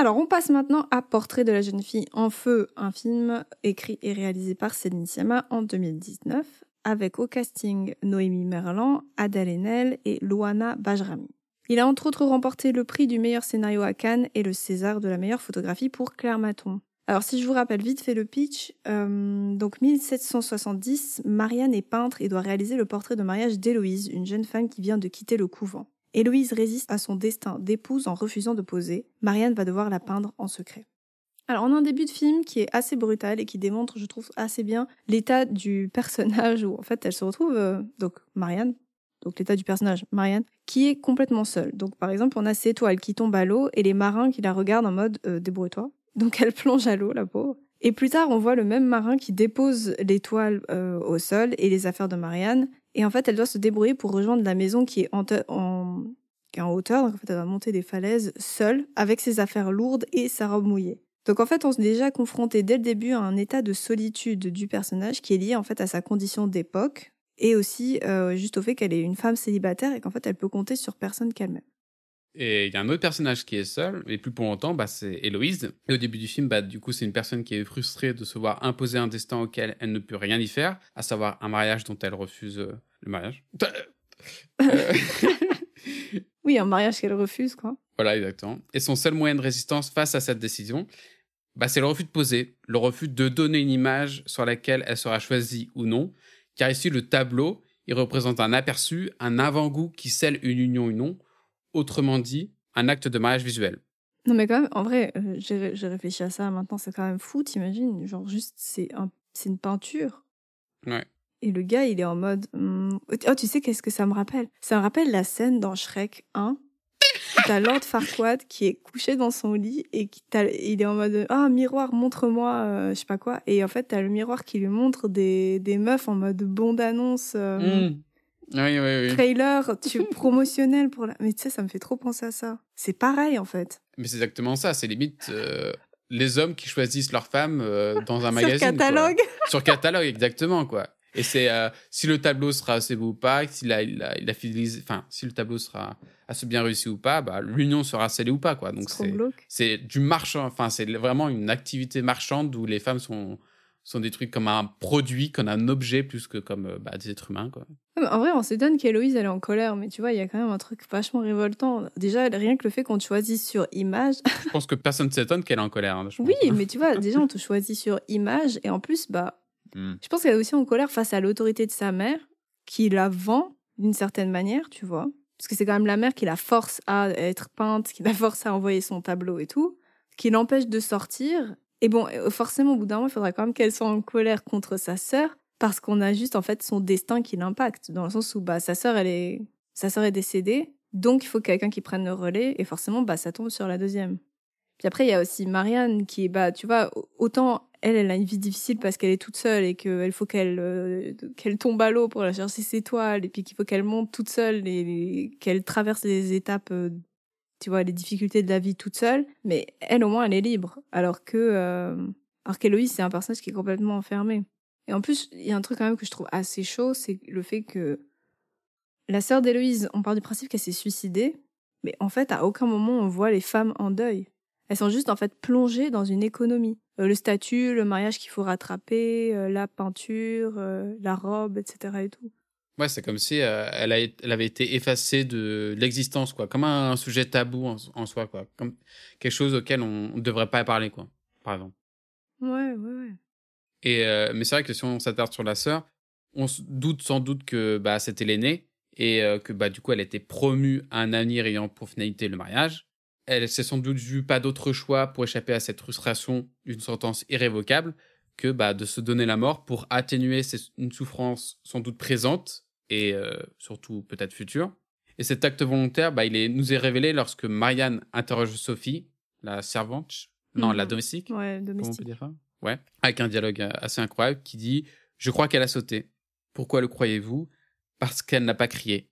Alors, on passe maintenant à Portrait de la jeune fille en feu, un film écrit et réalisé par Céline Sciamma en 2019, avec au casting Noémie Merlan, Adèle Haenel et Luana Bajrami. Il a entre autres remporté le prix du meilleur scénario à Cannes et le César de la meilleure photographie pour Claire Maton. Alors si je vous rappelle vite fait le pitch, euh, donc 1770, Marianne est peintre et doit réaliser le portrait de mariage d'Héloïse, une jeune femme qui vient de quitter le couvent. Héloïse résiste à son destin d'épouse en refusant de poser. Marianne va devoir la peindre en secret. Alors on a un début de film qui est assez brutal et qui démontre, je trouve, assez bien l'état du personnage où en fait elle se retrouve, euh, donc Marianne, donc l'état du personnage Marianne, qui est complètement seule. Donc par exemple on a ses étoiles qui tombent à l'eau et les marins qui la regardent en mode euh, débrouille-toi. Donc elle plonge à l'eau, la pauvre. Et plus tard, on voit le même marin qui dépose l'étoile euh, au sol et les affaires de Marianne. Et en fait, elle doit se débrouiller pour rejoindre la maison qui est en, qui est en hauteur. Donc en fait, elle va monter des falaises seule, avec ses affaires lourdes et sa robe mouillée. Donc en fait, on s'est déjà confronté dès le début à un état de solitude du personnage qui est lié en fait à sa condition d'époque et aussi euh, juste au fait qu'elle est une femme célibataire et qu'en fait, elle peut compter sur personne qu'elle-même. Et il y a un autre personnage qui est seul, et plus pour longtemps, bah, c'est Héloïse. Et au début du film, bah, du coup, c'est une personne qui est frustrée de se voir imposer un destin auquel elle ne peut rien y faire, à savoir un mariage dont elle refuse euh, le mariage. Euh. oui, un mariage qu'elle refuse, quoi. Voilà, exactement. Et son seul moyen de résistance face à cette décision, bah, c'est le refus de poser, le refus de donner une image sur laquelle elle sera choisie ou non. Car ici, le tableau, il représente un aperçu, un avant-goût qui scelle une union ou non autrement dit, un acte de mariage visuel. Non, mais quand même, en vrai, euh, j'ai réfléchi à ça maintenant, c'est quand même fou, t'imagines? Genre, juste, c'est un, une peinture. Ouais. Et le gars, il est en mode. Hmm, oh, tu sais qu'est-ce que ça me rappelle? Ça me rappelle la scène dans Shrek 1. T'as Lord Farquaad qui est couché dans son lit et qui il est en mode ah miroir montre-moi euh, je sais pas quoi et en fait t'as le miroir qui lui montre des, des meufs en mode bande annonce euh, mmh. Oui, oui, oui. Trailer tu, promotionnel pour la. Mais tu sais, ça me fait trop penser à ça. C'est pareil, en fait. Mais c'est exactement ça. C'est limite euh, les hommes qui choisissent leur femme dans un magazine. Sur catalogue. Sur catalogue, exactement, quoi. Et c'est euh, si le tableau sera assez beau ou pas, s'il a, il a, il a fidélisé, enfin, si le tableau sera assez bien réussi ou pas, bah, l'union sera scellée ou pas, quoi. Donc c'est, c'est du marchand, enfin, c'est vraiment une activité marchande où les femmes sont sont des trucs comme un produit, comme un objet, plus que comme euh, bah, des êtres humains. Quoi. En vrai, on s'étonne qu'Héloïse, elle est en colère, mais tu vois, il y a quand même un truc vachement révoltant. Déjà, rien que le fait qu'on te choisisse sur image. je pense que personne ne s'étonne qu'elle est en colère. Hein, oui, mais tu vois, déjà, on te choisit sur image, et en plus, bah, hmm. je pense qu'elle est aussi en colère face à l'autorité de sa mère, qui la vend d'une certaine manière, tu vois. Parce que c'est quand même la mère qui la force à être peinte, qui la force à envoyer son tableau et tout, qui l'empêche de sortir et bon, euh, forcément, au bout d'un moment, il faudra quand même qu'elle soit en colère contre sa sœur, parce qu'on a juste en fait son destin qui l'impacte, dans le sens où bah sa sœur, elle est, sa sœur est décédée, donc il faut quelqu'un qui prenne le relais, et forcément, bah ça tombe sur la deuxième. Puis après, il y a aussi Marianne qui bah, tu vois, autant elle, elle a une vie difficile parce qu'elle est toute seule et qu'il faut qu'elle euh, qu'elle tombe à l'eau pour aller chercher ses toiles et puis qu'il faut qu'elle monte toute seule et qu'elle traverse les étapes euh, tu vois, les difficultés de la vie toute seule, mais elle, au moins, elle est libre. Alors que, euh, alors qu'Héloïse, c'est un personnage qui est complètement enfermé. Et en plus, il y a un truc quand même que je trouve assez chaud, c'est le fait que la sœur d'Héloïse, on part du principe qu'elle s'est suicidée, mais en fait, à aucun moment on voit les femmes en deuil. Elles sont juste en fait plongées dans une économie. Euh, le statut, le mariage qu'il faut rattraper, euh, la peinture, euh, la robe, etc. et tout. Ouais, c'est comme si euh, elle, a, elle, avait été effacée de, l'existence, quoi. Comme un, sujet tabou en, soi, quoi. Comme quelque chose auquel on ne devrait pas parler, quoi. Par exemple. Ouais, ouais, ouais. Et, euh, mais c'est vrai que si on s'attarde sur la sœur, on se doute sans doute que bah, c'était l'aînée et euh, que bah, du coup, elle était promue à un avenir ayant pour finalité le mariage. Elle s'est sans doute vue pas d'autre choix pour échapper à cette frustration d'une sentence irrévocable que bah, de se donner la mort pour atténuer une souffrance sans doute présente et euh, surtout peut-être futur. Et cet acte volontaire, bah, il est, nous est révélé lorsque Marianne interroge Sophie, la servante, non, la mhm. domestique. Ouais, domestique. dire ça? Ouais, avec un dialogue euh, assez incroyable qui dit Je crois qu'elle a sauté. Pourquoi le croyez-vous? Parce qu'elle n'a pas crié.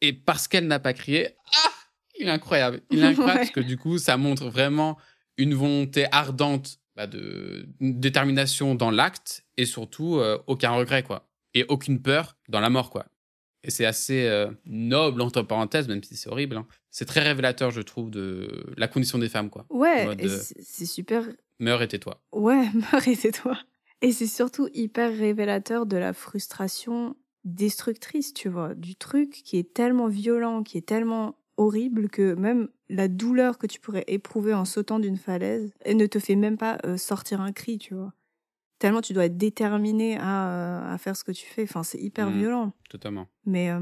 Et parce qu'elle n'a pas crié, ah Il est incroyable. Il est incroyable parce que du coup, ça montre vraiment une volonté ardente bah, de détermination dans l'acte et surtout euh, aucun regret, quoi et aucune peur dans la mort, quoi. Et c'est assez euh, noble, entre parenthèses, même si c'est horrible. hein. C'est très révélateur, je trouve, de la condition des femmes, quoi. Ouais, mode, et c'est super. Meurs et tais-toi. Ouais, meurs et tais-toi. Et c'est surtout hyper révélateur de la frustration destructrice, tu vois, du truc qui est tellement violent, qui est tellement horrible que même la douleur que tu pourrais éprouver en sautant d'une falaise elle ne te fait même pas euh, sortir un cri, tu vois. Tellement tu dois être déterminé à, euh, à faire ce que tu fais. Enfin, c'est hyper Mhm. violent. Totalement. Mais, euh,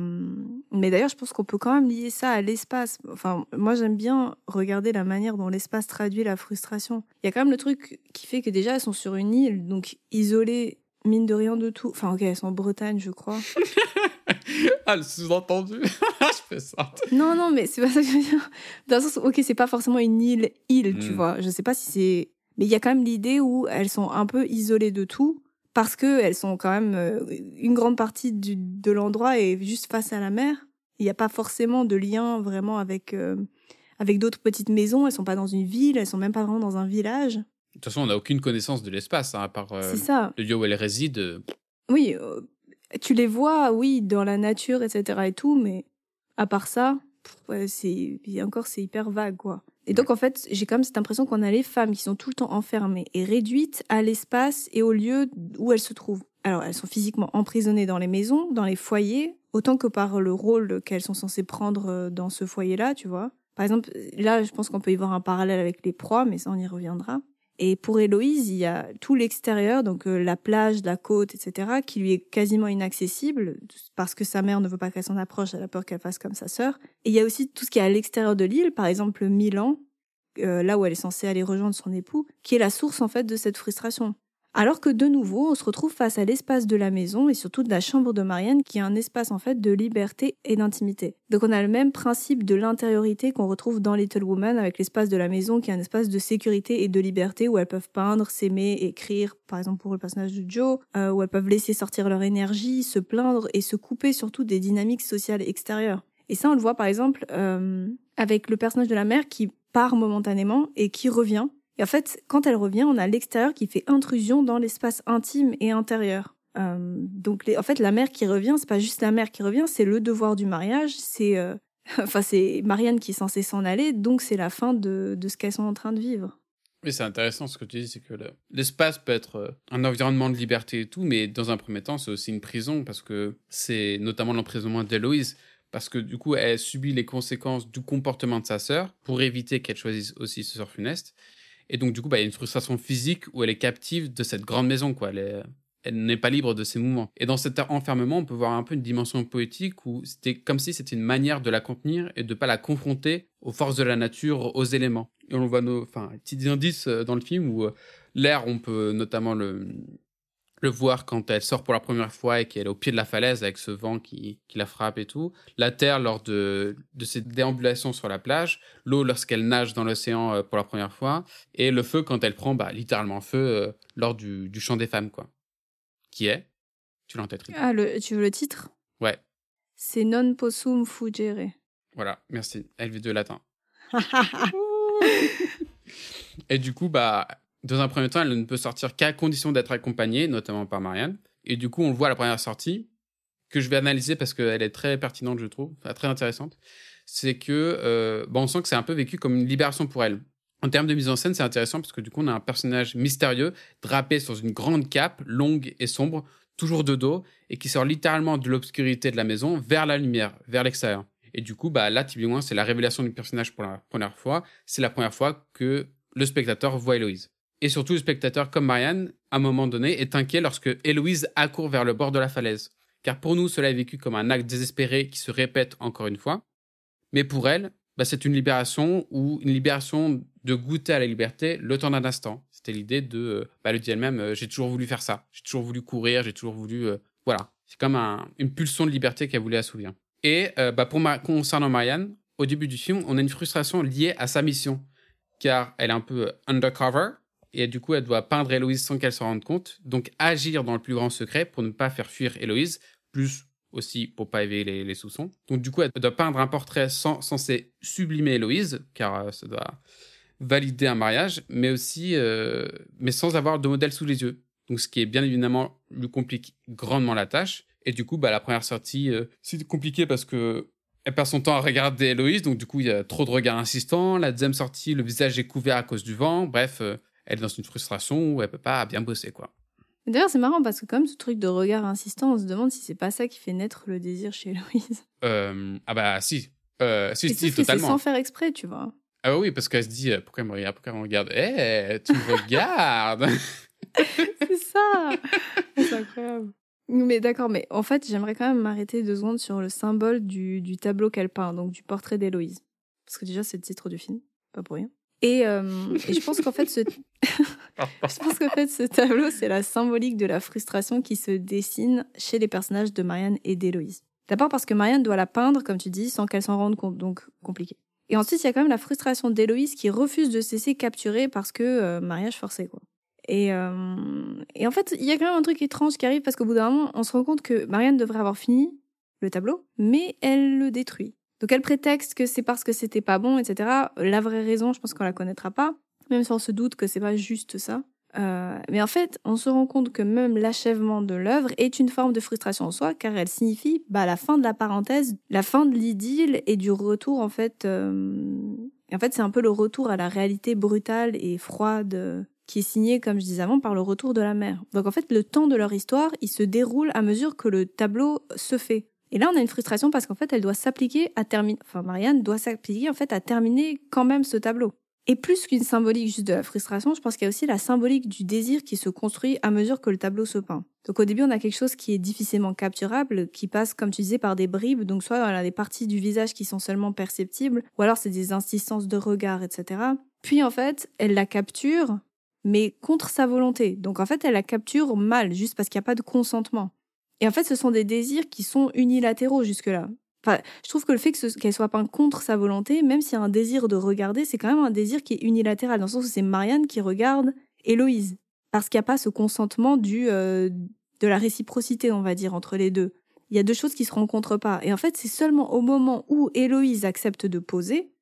mais d'ailleurs, je pense qu'on peut quand même lier ça à l'espace. Enfin, moi, j'aime bien regarder la manière dont l'espace traduit la frustration. Il y a quand même le truc qui fait que déjà, elles sont sur une île, donc isolées, mine de rien de tout. Enfin, ok, elles sont en Bretagne, je crois. ah, le sous-entendu Je fais ça. non, non, mais c'est pas ça que je veux dire. Dans le sens ok, c'est pas forcément une île, île, tu Mm. vois. Je sais pas si c'est. Mais il y a quand même l'idée où elles sont un peu isolées de tout. Parce que elles sont quand même. euh, Une grande partie du, de l'endroit est juste face à la mer. Il n'y a pas forcément de lien vraiment avec, euh, avec d'autres petites maisons. Elles sont pas dans une ville, elles sont même pas vraiment dans un village. De toute façon, on n'a aucune connaissance de l'espace, hein, à part euh, ça. le lieu où elle réside. euh, Oui, euh, tu les vois, oui, dans la nature, etc. et tout, mais à part ça, ouais, c'est encore c'est hyper vague, quoi. Et donc en fait, j'ai quand même cette impression qu'on a les femmes qui sont tout le temps enfermées et réduites à l'espace et au lieu où elles se trouvent. Alors elles sont physiquement emprisonnées dans les maisons, dans les foyers, autant que par le rôle qu'elles sont censées prendre dans ce foyer-là, tu vois. Par exemple, là, je pense qu'on peut y voir un parallèle avec les proies, mais ça, on y reviendra. Et pour Héloïse, il y a tout l'extérieur, donc euh, la plage, la côte, etc., qui lui est quasiment inaccessible parce que sa mère ne veut pas qu'elle s'en approche, elle a peur qu'elle fasse comme sa sœur. Et il y a aussi tout ce qui est à l'extérieur de l'île, par exemple Milan, euh, là où elle est censée aller rejoindre son époux, qui est la source en fait de cette frustration. Alors que de nouveau, on se retrouve face à l'espace de la maison et surtout de la chambre de Marianne, qui est un espace en fait de liberté et d'intimité. Donc on a le même principe de l'intériorité qu'on retrouve dans Little Woman avec l'espace de la maison, qui est un espace de sécurité et de liberté où elles peuvent peindre, s'aimer, écrire, par exemple pour le personnage de Joe, euh, où elles peuvent laisser sortir leur énergie, se plaindre et se couper surtout des dynamiques sociales extérieures. Et ça, on le voit par exemple euh, avec le personnage de la mère qui part momentanément et qui revient. Et en fait, quand elle revient, on a l'extérieur qui fait intrusion dans l'espace intime et intérieur. Euh, donc, en fait, la mère qui revient, c'est pas juste la mère qui revient, c'est le devoir du mariage. C'est, euh, enfin, c'est Marianne qui est censée s'en aller, donc c'est la fin de, ce qu'elles sont en train de vivre. Oui, c'est intéressant ce que tu dis, c'est que le- l'espace peut être euh, un environnement de liberté et tout, mais dans un premier temps, c'est aussi une prison parce que c'est notamment l'emprisonnement d'Héloïse, parce que du coup, elle subit les conséquences du comportement de sa sœur pour éviter qu'elle choisisse aussi ce sort funeste. Et donc, du coup, bah, il y a une frustration physique où elle est captive de cette grande maison, quoi. Elle elle n'est pas libre de ses mouvements. Et dans cet enfermement, on peut voir un peu une dimension poétique où c'était comme si c'était une manière de la contenir et de pas la confronter aux forces de la nature, aux éléments. Et on voit nos, enfin, petits indices euh, dans le film où euh, l'air, on peut notamment le, le voir quand elle sort pour la première fois et qu'elle est au pied de la falaise avec ce vent qui, qui la frappe et tout. La terre lors de, de ses déambulations sur la plage. L'eau lorsqu'elle nage dans l'océan euh, pour la première fois. Et le feu quand elle prend bah, littéralement feu euh, lors du, du chant des femmes, quoi. Qui est? Tu l'as en tête, Ah, le, tu veux le titre? Ouais, C'est Non possum fugere. voilà, merci. LV2 latin. Et du coup, bah, dans un premier temps, elle ne peut sortir qu'à condition d'être accompagnée, notamment par Marianne. Et du coup, on le voit à la première sortie, que je vais analyser parce qu'elle est très pertinente, je trouve, très intéressante. C'est que, euh, on sent que c'est un peu vécu comme une libération pour elle. En termes de mise en scène, c'est intéressant parce que du coup, on a un personnage mystérieux, drapé sur une grande cape, longue et sombre, toujours de dos, et qui sort littéralement de l'obscurité de la maison vers la lumière, vers l'extérieur. Et du coup, bah, là, typiquement, c'est la révélation du personnage pour la première fois. C'est la première fois que le spectateur voit Héloïse. Et surtout, le spectateur, comme Marianne, à un moment donné, est inquiet lorsque Héloïse accourt vers le bord de la falaise. Car pour nous, cela est vécu comme un acte désespéré qui se répète encore une fois. Mais pour elle, bah, c'est une libération ou une libération de goûter à la liberté le temps d'un instant. C'était l'idée de, euh, bah, elle dit elle-même, euh, j'ai toujours voulu faire ça. J'ai toujours voulu courir, j'ai toujours voulu, euh, voilà. C'est comme un- une pulsion de liberté qu'elle voulait assouvir. Et bah, pour concernant Marianne, au début du film, on a une frustration liée à sa mission, car elle est un peu undercover, et du coup, elle doit peindre Héloïse sans qu'elle s'en rende compte, donc agir dans le plus grand secret pour ne pas faire fuir Héloïse, plus aussi pour pas éveiller les, soupçons. Donc du coup, elle doit peindre un portrait sans- censé sublimer Héloïse, car euh, ça doit valider un mariage, mais aussi, euh, mais sans avoir de modèle sous les yeux. Donc ce qui est bien évidemment lui complique grandement la tâche, Et du coup, bah, la première sortie, euh, c'est compliqué parce que elle perd son temps à regarder Héloïse, donc du coup, il y a trop de regards insistants. La deuxième sortie, le visage est couvert à cause du vent. Bref, elle est dans une frustration où elle peut pas bien bosser, quoi. D'ailleurs, c'est marrant parce que comme ce truc de regard insistant, on se demande si c'est pas ça qui fait naître le désir chez Héloïse. Euh, ah bah si, euh, si, si, totalement. sans faire exprès, tu vois. Ah bah oui, parce qu'elle se dit, euh, pourquoi elle me regarde, pourquoi elle me regarde? Eh, tu me regardes C'est ça C'est incroyable. Mais d'accord, mais en fait, j'aimerais quand même m'arrêter deux secondes sur le symbole du, du tableau qu'elle peint, donc du portrait d'Héloïse. Parce que déjà, c'est le titre du film, pas pour rien. Et, euh, et je pense qu'en fait, ce, je pense qu'en fait, ce tableau, c'est la symbolique de la frustration qui se dessine chez les personnages de Marianne et d'Héloïse. D'abord parce que Marianne doit la peindre, comme tu dis, sans qu'elle s'en rende compte, donc compliqué. Et ensuite, il y a quand même la frustration d'Héloïse qui refuse de se laisser capturer parce que euh, mariage forcé, quoi. Et, euh, et en fait, il y a quand même un truc étrange qui arrive parce qu'au bout d'un moment, on se rend compte que Marianne devrait avoir fini le tableau, mais elle le détruit. Donc elle prétexte que c'est parce que c'était pas bon, etc. La vraie raison, je pense qu'on la connaîtra pas, même si on se doute que c'est pas juste ça. Euh, mais en fait, on se rend compte que même l'achèvement de l'œuvre est une forme de frustration en soi, car elle signifie bah, la fin de la parenthèse, la fin de l'idylle et du retour en fait. euh, En fait, c'est un peu le retour à la réalité brutale et froide qui est signé, comme je disais avant, par le retour de la mère. Donc en fait, le temps de leur histoire, il se déroule à mesure que le tableau se fait. Et là, on a une frustration parce qu'en fait, elle doit s'appliquer à terminer. Enfin, Marianne doit s'appliquer en fait à terminer quand même ce tableau. Et plus qu'une symbolique juste de la frustration, je pense qu'il y a aussi la symbolique du désir qui se construit à mesure que le tableau se peint. Donc au début, on a quelque chose qui est difficilement capturable, qui passe, comme tu disais, par des bribes. Donc soit a des parties du visage qui sont seulement perceptibles, ou alors c'est des insistances de regard, etc. Puis en fait, elle la capture, mais contre sa volonté. Donc en fait, elle la capture mal, juste parce qu'il n'y a pas de consentement. Et en fait, ce sont des désirs qui sont unilatéraux jusque-là. Enfin, je trouve que le fait qu'elle soit peinte contre sa volonté, même s'il y a un désir de regarder, c'est quand même un désir qui est unilatéral, dans le sens où c'est Marianne qui regarde Héloïse. Parce qu'il n'y a pas ce consentement du, euh, de la réciprocité, on va dire, entre les deux. Il y a deux choses qui se rencontrent pas. Et en fait, c'est seulement au moment où Héloïse accepte de poser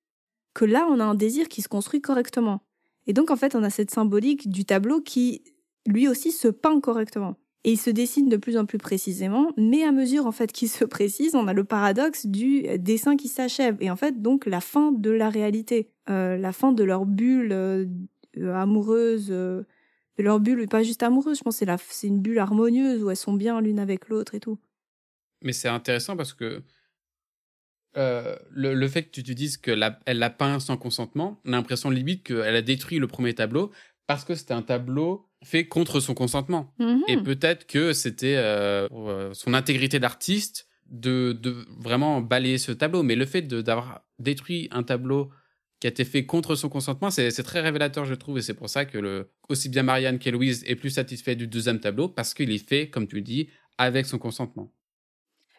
que là, on a un désir qui se construit correctement. Et donc, en fait, on a cette symbolique du tableau qui, lui aussi, se peint correctement. Et il se dessine de plus en plus précisément, mais à mesure en fait qu'il se précise, on a le paradoxe du dessin qui s'achève. Et en fait, donc la fin de la réalité, Euh, la fin de leur bulle euh, euh, amoureuse, de leur bulle, pas juste amoureuse, je pense c'est c'est une bulle harmonieuse où elles sont bien l'une avec l'autre et tout. Mais c'est intéressant parce que le, fait que tu te dises qu'elle l'a peint sans consentement, on a l'impression limite qu'elle a détruit le premier tableau parce que c'était un tableau fait contre son consentement. Mhm. Et peut-être que c'était euh, euh, son intégrité d'artiste de, de vraiment balayer ce tableau. Mais le fait de- d'avoir détruit un tableau qui a été fait contre son consentement, c'est c'est très révélateur, je trouve. Et c'est pour ça que le, aussi bien Marianne qu'Héloïse est plus satisfait du deuxième tableau parce qu'il est fait, comme tu dis, avec son consentement.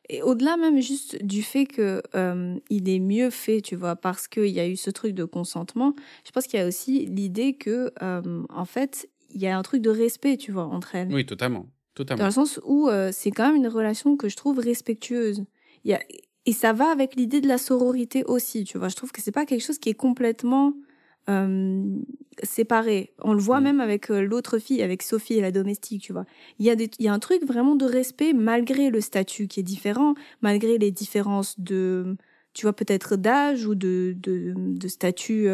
Et au-delà même juste du fait que euh, il est mieux fait, tu vois, parce qu'il y a eu ce truc de consentement, je pense qu'il y a aussi l'idée que, euh, en fait, il y a un truc de respect, tu vois, entre elles. Oui, totalement. Dans Totalement. le sens où euh, c'est quand même une relation que je trouve respectueuse. Il y a... Et ça va avec l'idée de la sororité aussi, tu vois. Je trouve que c'est pas quelque chose qui est complètement euh, séparé. On le voit Mm. même avec euh, l'autre fille, avec Sophie et la domestique, tu vois. Il y, a des... il y a un truc vraiment de respect malgré le statut qui est différent, malgré les différences de, tu vois, peut-être d'âge ou de, de, de statut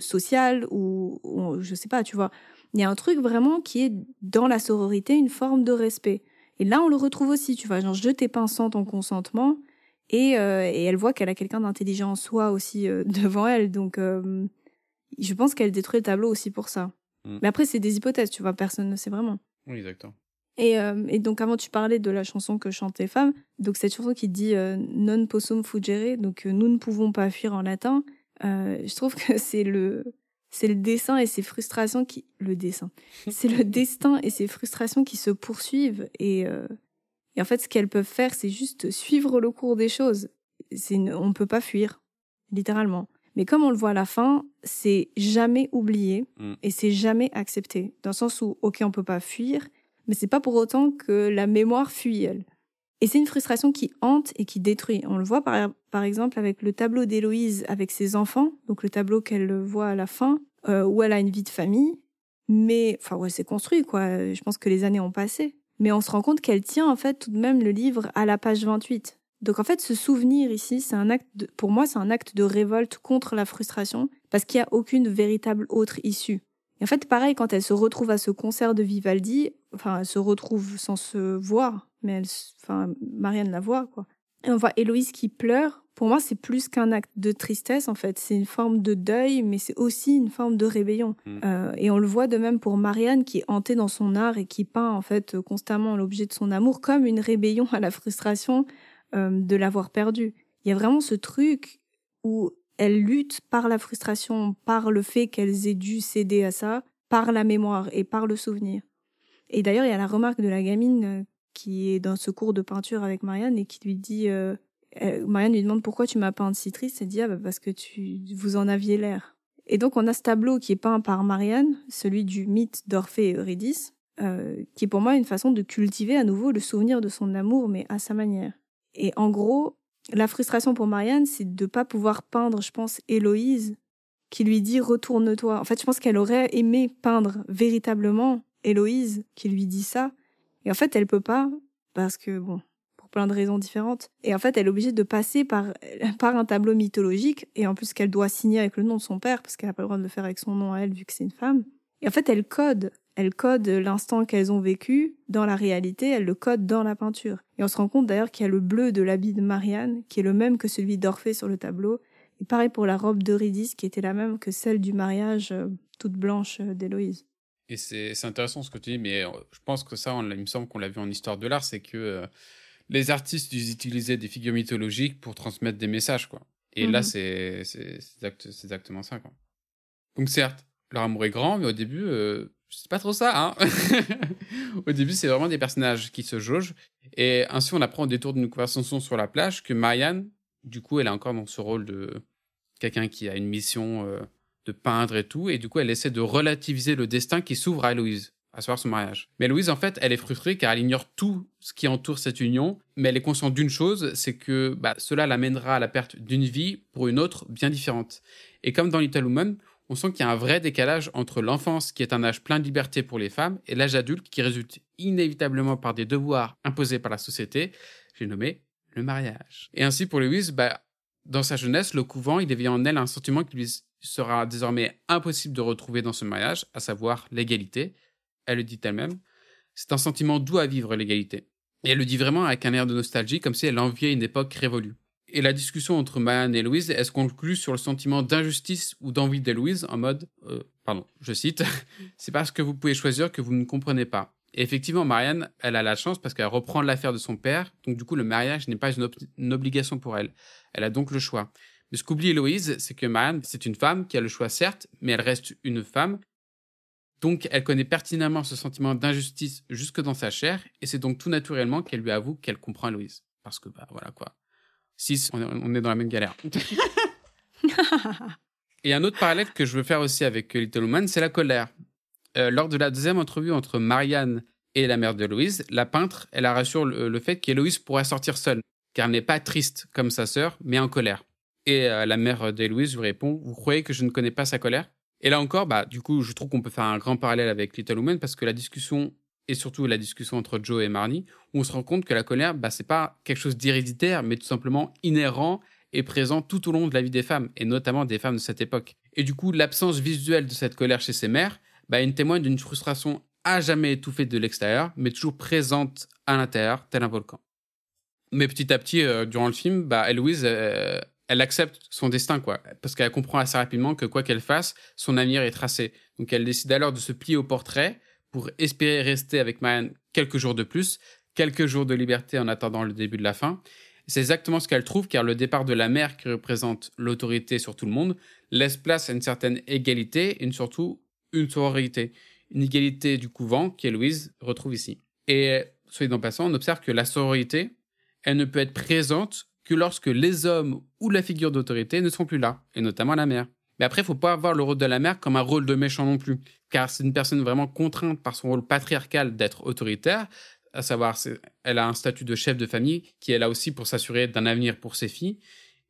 social ou, ou je sais pas, tu vois. Il y a un truc vraiment qui est dans la sororité, une forme de respect. Et là, on le retrouve aussi, tu vois, genre je t'ai sans ton consentement, et, euh, et elle voit qu'elle a quelqu'un d'intelligent en soi aussi euh, devant elle, donc euh, je pense qu'elle détruit le tableau aussi pour ça. Mm. Mais après, c'est des hypothèses, tu vois, personne ne sait vraiment. Oui, exactement. Et, et donc avant tu parlais de la chanson que chantent les femmes, donc cette chanson qui dit non possum fugere, donc nous ne pouvons pas fuir en latin, je trouve que c'est le c'est le dessin et ses frustrations qui le dessin, c'est le destin et ses frustrations qui se poursuivent et euh, et en fait ce qu'elles peuvent faire c'est juste suivre le cours des choses. C'est une- on peut pas fuir littéralement. Mais comme on le voit à la fin, c'est jamais oublié Mm. et c'est jamais accepté. Dans le sens où, ok, on peut pas fuir, mais c'est pas pour autant que la mémoire fuit elle. Et c'est une frustration qui hante et qui détruit. On le voit par, par exemple avec le tableau d'Héloïse avec ses enfants, donc le tableau qu'elle voit à la fin, euh, où elle a une vie de famille, mais enfin ouais, c'est construit quoi. Je pense que les années ont passé, Mais on se rend compte qu'elle tient en fait tout de même le livre à la page 28. Donc en fait, ce souvenir ici, c'est un acte, de, pour moi, c'est un acte de révolte contre la frustration, parce qu'il n'y a aucune véritable autre issue. Et en fait, pareil, quand elle se retrouve à ce concert de Vivaldi, enfin, elle se retrouve sans se voir, mais elle, enfin, Marianne la voit, quoi. Et on voit Héloïse qui pleure. Pour moi, c'est plus qu'un acte de tristesse, en fait. C'est une forme de deuil, mais c'est aussi une forme de rébellion. Mm. Euh, et on le voit de même pour Marianne, qui est hantée dans son art et qui peint, en fait, constamment l'objet de son amour comme une rébellion à la frustration euh, de l'avoir perdu. Il y a vraiment ce truc où elle lutte par la frustration, par le fait qu'elles aient dû céder à ça, par la mémoire et par le souvenir. Et d'ailleurs, il y a la remarque de la gamine euh, qui est dans ce cours de peinture avec Marianne et qui lui dit euh, Marianne lui demande pourquoi tu m'as peint si triste. Elle dit ah, bah, parce que tu vous en aviez l'air. Et donc on a ce tableau qui est peint par Marianne, celui du mythe d'Orphée et Eurydice, qui est pour moi une façon de cultiver à nouveau le souvenir de son amour, mais à sa manière. Et en gros, la frustration pour Marianne, c'est de pas pouvoir peindre, je pense, Héloïse, qui lui dit retourne-toi. En fait, je pense qu'elle aurait aimé peindre véritablement Héloïse, qui lui dit ça. Et en fait, elle peut pas, parce que, bon, pour plein de raisons différentes. Et en fait, elle est obligée de passer par, par un tableau mythologique, et en plus qu'elle doit signer avec le nom de son père, parce qu'elle n'a pas le droit de le faire avec son nom à elle, vu que c'est une femme. Et en fait, elle code elles codent l'instant qu'elles ont vécu dans la réalité, elles le codent dans la peinture. Et on se rend compte d'ailleurs qu'il y a le bleu de l'habit de Marianne, qui est le même que celui d'Orphée sur le tableau. Et pareil pour la robe d'Eurydice, qui était la même que celle du mariage euh, toute blanche euh, d'Héloïse. Et c'est intéressant ce que tu dis, mais euh, je pense que ça, il me semble qu'on l'a vu en histoire de l'art, c'est que les artistes, ils utilisaient des figures mythologiques pour transmettre des messages, quoi. Et là, mhm. c'est exactement ça, quoi. Donc certes, leur amour est grand, mais au début, c'est pas trop ça, hein Au début, c'est vraiment des personnages qui se jaugent. Et ainsi, on apprend au détour d'une conversation sur la plage que Marianne, du coup, elle est encore dans ce rôle de quelqu'un qui a une mission euh, de peindre et tout. Et du coup, elle essaie de relativiser le destin qui s'ouvre à Louise, à savoir son mariage. Mais Louise, en fait, elle est frustrée car elle ignore tout ce qui entoure cette union. Mais elle est consciente d'une chose, c'est que bah, cela l'amènera à la perte d'une vie pour une autre bien différente. Et comme dans Little Woman, on sent qu'il y a un vrai décalage entre l'enfance, qui est un âge plein de liberté pour les femmes, et l'âge adulte, qui résulte inévitablement par des devoirs imposés par la société, j'ai nommé le mariage. Et ainsi pour Louise, bah, dans sa jeunesse, le couvent, il éveille en elle un sentiment qui lui sera désormais impossible de retrouver dans ce mariage, à savoir l'égalité. Elle le dit elle-même. C'est un sentiment doux à vivre, l'égalité. Et elle le dit vraiment avec un air de nostalgie, comme si elle enviait une époque révolue. Et la discussion entre Marianne et Louise, est-ce qu'on conclut sur le sentiment d'injustice ou d'envie de Louise en mode, euh, pardon, je cite, c'est parce que vous pouvez choisir que vous ne comprenez pas. Et effectivement, Marianne, elle a la chance parce qu'elle reprend l'affaire de son père, donc du coup, le mariage n'est pas une, obligation pour elle. Elle a donc le choix. Mais ce qu'oublie Héloïse, c'est que Marianne, c'est une femme qui a le choix, certes, mais elle reste une femme. Donc, elle connaît pertinemment ce sentiment d'injustice jusque dans sa chair, et c'est donc tout naturellement qu'elle lui avoue qu'elle comprend Héloïse. Parce que, bah, voilà quoi. 6, on est dans la même galère. Et un autre parallèle que je veux faire aussi avec Little Woman, c'est la colère. Euh, lors de la deuxième entrevue entre Marianne et la mère de Louise, la peintre, elle a rassure le, fait qu'Héloïse pourrait sortir seule, car elle n'est pas triste comme sa sœur, mais en colère. Et euh, la mère d'Héloïse lui répond Vous croyez que je ne connais pas sa colère? Et là encore, bah, du coup, je trouve qu'on peut faire un grand parallèle avec Little Woman parce que la discussion et surtout la discussion entre Joe et Marnie, où on se rend compte que la colère, bah, c'est pas quelque chose d'héréditaire, mais tout simplement inhérent et présent tout au long de la vie des femmes, et notamment des femmes de cette époque. Et du coup, l'absence visuelle de cette colère chez ses mères, bah, une témoigne d'une frustration à jamais étouffée de l'extérieur, mais toujours présente à l'intérieur, tel un volcan. Mais petit à petit, euh, durant le film, bah, euh, elle accepte son destin, quoi, parce qu'elle comprend assez rapidement que quoi qu'elle fasse, son avenir est tracé. Donc elle décide alors de se plier au portrait, pour espérer rester avec Marianne quelques jours de plus, quelques jours de liberté en attendant le début de la fin. C'est exactement ce qu'elle trouve car le départ de la mère qui représente l'autorité sur tout le monde laisse place à une certaine égalité et surtout une sororité. Une égalité du couvent qu'Héloïse retrouve ici. Et soyez en passant, on observe que la sororité, elle ne peut être présente que lorsque les hommes ou la figure d'autorité ne sont plus là, et notamment la mère. Mais après, il faut pas avoir le rôle de la mère comme un rôle de méchant non plus, car c'est une personne vraiment contrainte par son rôle patriarcal d'être autoritaire, à savoir, elle a un statut de chef de famille qui est là aussi pour s'assurer d'un avenir pour ses filles.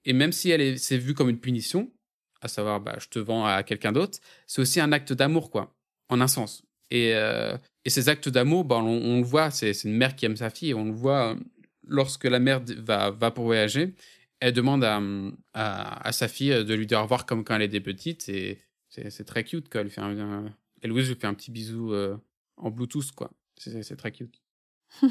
Et même si elle s'est vue comme une punition, à savoir, bah, je te vends à quelqu'un d'autre, c'est aussi un acte d'amour, quoi, en un sens. Et, euh, et ces actes d'amour, bah, on, on, le voit, c'est une mère qui aime sa fille. on le voit lorsque la mère va, va pour voyager. Elle demande à, à, à, sa fille de lui dire au revoir comme quand elle était petite. Et c'est très cute. Quoi. Elle, fait un, et Louise lui fait un petit bisou euh, en Bluetooth. quoi. C'est très cute.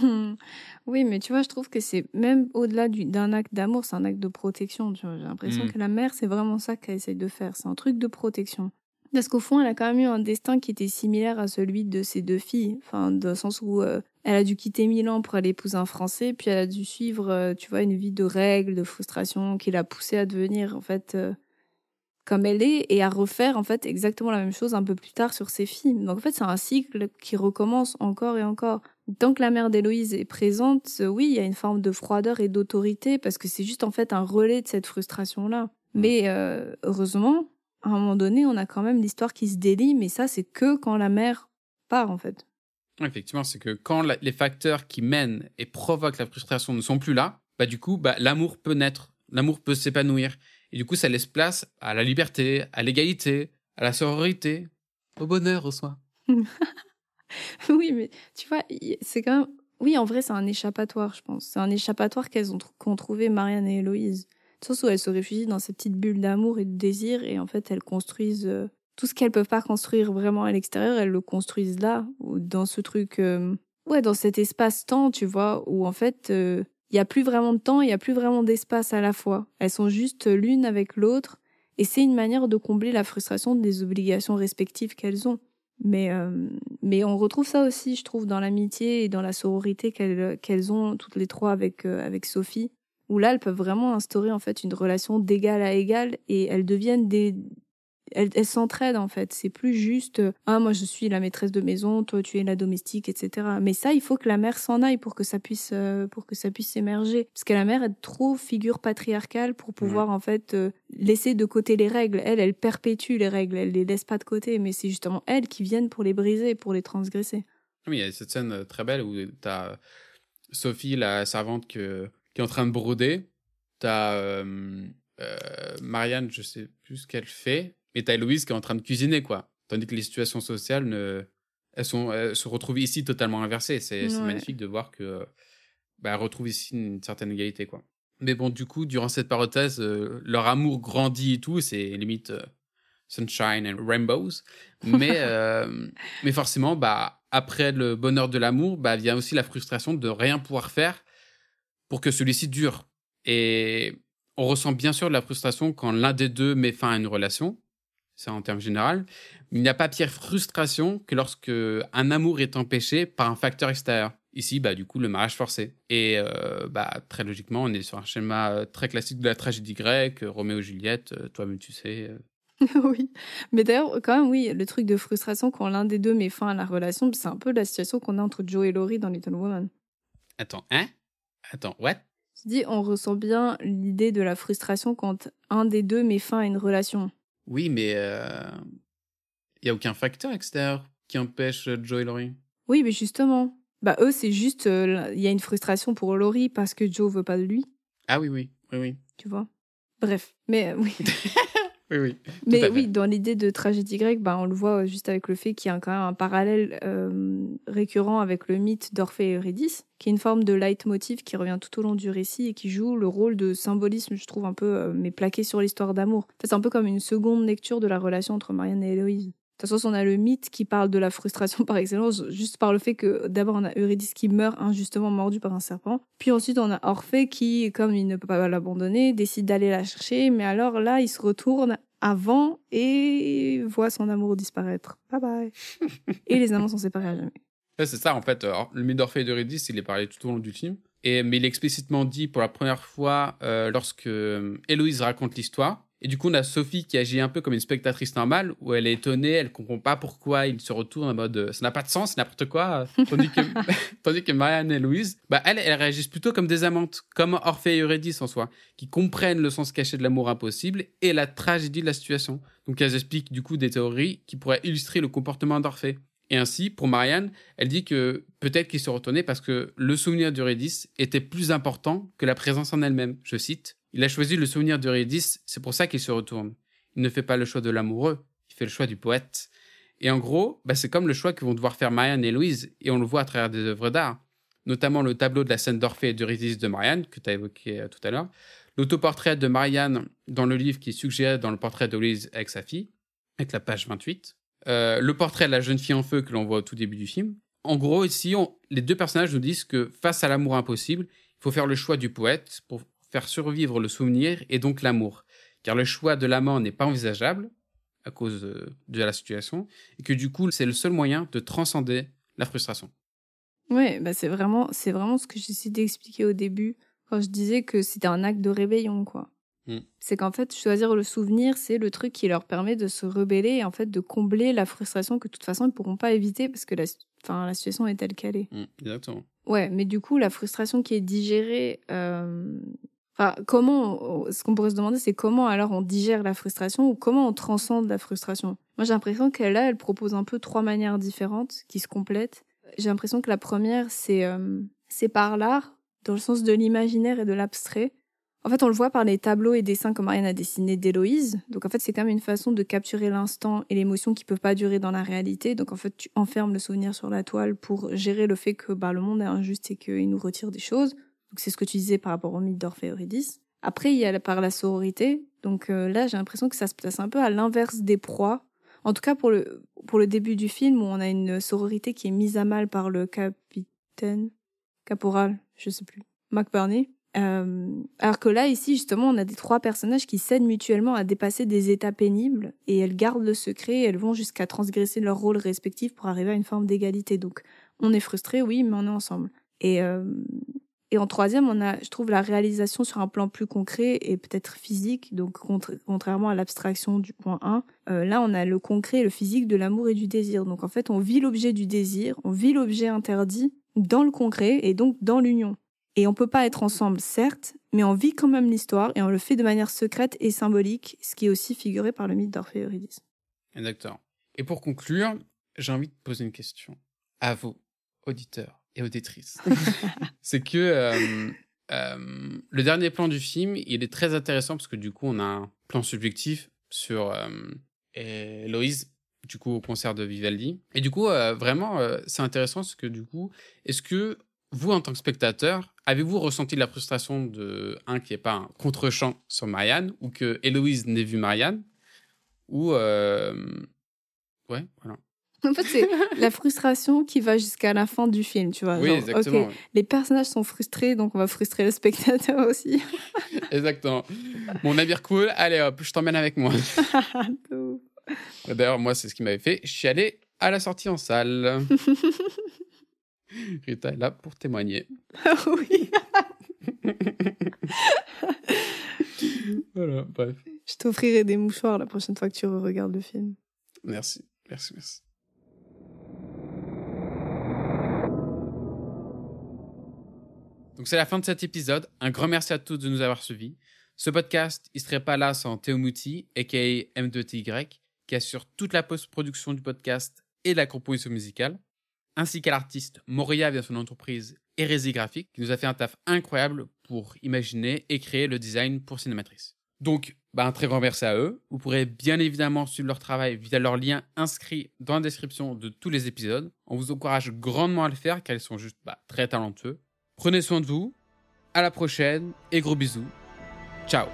oui, mais tu vois, je trouve que c'est même au-delà d'un acte d'amour, c'est un acte de protection. J'ai l'impression mmh. que la mère, c'est vraiment ça qu'elle essaye de faire. C'est un truc de protection. Parce qu'au fond, elle a quand même eu un destin qui était similaire à celui de ses deux filles. Enfin, dans le sens où euh, elle a dû quitter Milan pour aller épouser un Français, puis elle a dû suivre, euh, tu vois, une vie de règles, de frustration, qui l'a poussée à devenir, en fait, euh, comme elle est, et à refaire, en fait, exactement la même chose un peu plus tard sur ses filles. Donc, en fait, c'est un cycle qui recommence encore et encore. Tant que la mère d'Héloïse est présente, oui, il y a une forme de froideur et d'autorité, parce que c'est juste, en fait, un relais de cette frustration-là. Mais heureusement, à un moment donné, on a quand même l'histoire qui se délie, mais ça, c'est que quand la mère part, en fait. Effectivement, c'est que quand les facteurs qui mènent et provoquent la frustration ne sont plus là, bah du coup, bah, l'amour peut naître, l'amour peut s'épanouir. Et du coup, ça laisse place à la liberté, à l'égalité, à la sororité, au bonheur, au soin. oui, mais tu vois, c'est quand même... Oui, en vrai, c'est un échappatoire, je pense. C'est un échappatoire qu'elles ont, qu'ont trouvé Marianne et Héloïse sens où elles se réfugient dans cette petite bulle d'amour et de désir et en fait elles construisent euh, tout ce qu'elles peuvent pas construire vraiment à l'extérieur, elles le construisent là, dans ce truc, euh, ouais, dans cet espace-temps, tu vois, où en fait euh, il y a plus vraiment de temps, il y a plus vraiment d'espace à la fois. Elles sont juste l'une avec l'autre et c'est une manière de combler la frustration des obligations respectives qu'elles ont. Mais, mais on retrouve ça aussi, je trouve, dans l'amitié et dans la sororité qu'elles ont toutes les trois avec, avec Sophie où là, elles peuvent vraiment instaurer en fait une relation d'égal à égal et elles deviennent des elles s'entraident en fait. C'est plus juste ah moi je suis la maîtresse de maison, toi tu es la domestique, etc. Mais ça, il faut que la mère s'en aille pour que ça puisse euh, pour que ça puisse émerger. Parce que la mère est trop figure patriarcale pour pouvoir en fait euh, laisser de côté les règles. Elle, elle perpétue les règles, elle les laisse pas de côté. Mais c'est justement elles qui viennent pour les briser, pour les transgresser. Oui, il y a cette scène euh, très belle où tu as Sophie, la servante que qui est en train de broder. T'as euh, euh, Marianne, je sais plus ce qu'elle fait, mais t'as Héloïse qui est en train de cuisiner, quoi. Tandis que les situations sociales, ne... elles, sont, elles se retrouvent ici totalement inversées. C'est magnifique de voir que bah, retrouvent ici une certaine égalité, quoi. Mais bon, du coup, durant cette parenthèse, euh, leur amour grandit et tout, c'est limite euh, sunshine and rainbows. Mais, mais forcément, bah, après le bonheur de l'amour, bah, vient aussi la frustration de rien pouvoir faire pour que celui-ci dure. Et on ressent bien sûr de la frustration quand l'un des deux met fin à une relation, c'est en termes généraux. Il n'y a pas pire frustration que lorsque un amour est empêché par un facteur extérieur. Ici, bah, du coup, le mariage forcé. Et euh, bah, très logiquement, on est sur un schéma euh, très classique de la tragédie grecque, Roméo et Juliette, euh, toi-même tu sais. oui, mais d'ailleurs, quand même, oui, le truc de frustration quand l'un des deux met fin à la relation, c'est un peu la situation qu'on a entre Joe et Laurie dans Little Woman. Attends, hein? Attends, what? Tu dis, on ressent bien l'idée de la frustration quand un des deux met fin à une relation. Oui, mais il euh... n'y a aucun facteur extérieur qui empêche euh, Joe et Laurie. Oui, mais justement. Bah, eux, c'est juste, il euh, y a une frustration pour Laurie parce que Joe veut pas de lui. Ah oui, oui, oui, oui. Tu vois? Bref, mais oui. Oui, oui. Mais oui, dans l'idée de tragédie grecque, bah, on le voit juste avec le fait qu'il y a quand même un parallèle euh, récurrent avec le mythe d'Orphée et Eurydice, qui est une forme de leitmotiv qui revient tout au long du récit et qui joue le rôle de symbolisme, je trouve, un peu, euh, mais plaqué sur l'histoire d'amour. c'est un peu comme une seconde lecture de la relation entre Marianne et Héloïse. De toute façon, on a le mythe qui parle de la frustration par excellence, juste par le fait que d'abord on a Eurydice qui meurt injustement mordu par un serpent, puis ensuite on a Orphée qui, comme il ne peut pas l'abandonner, décide d'aller la chercher, mais alors là il se retourne avant et voit son amour disparaître. Bye bye. et les amants sont séparés à jamais. c'est ça en fait. le mythe d'Orphée et d'Eurydice, il est parlé tout au long du film. Et, mais il est explicitement dit pour la première fois euh, lorsque euh, Héloïse raconte l'histoire. Et du coup, on a Sophie qui agit un peu comme une spectatrice normale, où elle est étonnée, elle comprend pas pourquoi il se retourne en mode euh, ça n'a pas de sens, n'importe quoi. tandis que, tandis que Marianne et Louise, bah, elles, elles réagissent plutôt comme des amantes, comme Orphée et Eurydice en soi, qui comprennent le sens caché de l'amour impossible et la tragédie de la situation. Donc elles expliquent du coup des théories qui pourraient illustrer le comportement d'Orphée. Et ainsi, pour Marianne, elle dit que peut-être qu'il se retournait parce que le souvenir d'Eurydice était plus important que la présence en elle-même. Je cite il a choisi le souvenir d'Eurydice, c'est pour ça qu'il se retourne. Il ne fait pas le choix de l'amoureux, il fait le choix du poète. Et en gros, bah, c'est comme le choix que vont devoir faire Marianne et Louise, et on le voit à travers des œuvres d'art, notamment le tableau de la scène d'Orphée et d'Eurydice de Marianne, que tu as évoqué euh, tout à l'heure, l'autoportrait de Marianne dans le livre qui est suggéré dans le portrait de Louise avec sa fille, avec la page 28, euh, le portrait de la jeune fille en feu que l'on voit au tout début du film. En gros, ici, les deux personnages nous disent que face à l'amour impossible, il faut faire le choix du poète pour faire survivre le souvenir et donc l'amour. Car le choix de l'amant n'est pas envisageable, à cause de, la situation, et que du coup, c'est le seul moyen de transcender la frustration. Ouais, bah c'est vraiment, c'est vraiment ce que j'essaie d'expliquer au début quand je disais que c'était un acte de rébellion, quoi. Mm. C'est qu'en fait, choisir le souvenir, c'est le truc qui leur permet de se rebeller et en fait de combler la frustration que de toute façon ils pourront pas éviter parce que la, enfin, la situation est telle qu'elle est. Mm, exactement. Ouais, mais du coup, la frustration qui est digérée, euh, comment, ce qu'on pourrait se demander, c'est comment alors on digère la frustration ou comment on transcende la frustration? Moi, j'ai l'impression qu'elle là, elle propose un peu trois manières différentes qui se complètent. J'ai l'impression que la première, c'est euh, c'est par l'art, dans le sens de l'imaginaire et de l'abstrait. En fait, on le voit par les tableaux et dessins que Marianne a dessinés d'Héloïse. Donc, en fait, c'est quand même une façon de capturer l'instant et l'émotion qui peuvent pas durer dans la réalité. Donc, en fait, tu enfermes le souvenir sur la toile pour gérer le fait que bah, le monde est injuste et qu'il nous retire des choses. Donc c'est ce que tu disais par rapport au mythe d'Orphée Eurydice. Après, il y a par la sororité. Donc euh, là, j'ai l'impression que ça se place un peu à l'inverse des proies. En tout cas, pour le, pour le début du film, où on a une sororité qui est mise à mal par le capitaine, caporal, je sais plus, McBurney. Euh, alors que là, ici, justement, on a des trois personnages qui s'aident mutuellement à dépasser des états pénibles et elles gardent le secret et elles vont jusqu'à transgresser leurs rôles respectifs pour arriver à une forme d'égalité. Donc, on est frustré, oui, mais on est ensemble. Et euh, et en troisième, on a, je trouve, la réalisation sur un plan plus concret et peut-être physique. Donc, contrairement à l'abstraction du point 1, euh, là, on a le concret et le physique de l'amour et du désir. Donc, en fait, on vit l'objet du désir, on vit l'objet interdit dans le concret et donc dans l'union. Et on peut pas être ensemble, certes, mais on vit quand même l'histoire et on le fait de manière secrète et symbolique, ce qui est aussi figuré par le mythe d'Orphée Eurydice. Exactement. Et pour conclure, j'ai envie de poser une question à vous, auditeurs et auditrice. c'est que euh, euh, le dernier plan du film, il est très intéressant parce que du coup, on a un plan subjectif sur euh, Loïse, du coup, au concert de Vivaldi. Et du coup, vraiment, c'est intéressant parce que du coup, est-ce que vous, en tant que spectateur, avez-vous ressenti la frustration de un qui n'est pas un contre-champ sur Marianne ou que Héloïse n'ait vu Marianne ou ouais, voilà. En fait, c'est la frustration qui va jusqu'à la fin du film, tu vois. Oui, exactement. Les personnages sont frustrés, donc on va frustrer le spectateur aussi. exactement. Mon navire cool, allez hop, je t'emmène avec moi. D'ailleurs, moi, c'est ce qui m'avait fait. Je suis allé à la sortie en salle. Rita est là pour témoigner. oui. voilà, bref. Je t'offrirai des mouchoirs la prochaine fois que tu regardes le film. Merci, merci, merci. Donc c'est la fin de cet épisode. Un grand merci à tous de nous avoir suivis. Ce podcast, il serait pas là sans Théo Mouti, aka M2TY, qui assure toute la post-production du podcast et la composition musicale, ainsi qu'à l'artiste Moria via son entreprise Hérésie Graphique, qui nous a fait un taf incroyable pour imaginer et créer le design pour Cinématrice. Donc, bah, un très grand merci à eux. Vous pourrez bien évidemment suivre leur travail via leur lien inscrit dans la description de tous les épisodes. On vous encourage grandement à le faire car ils sont juste bah, très talentueux. Prenez soin de vous. À la prochaine et gros bisous. Ciao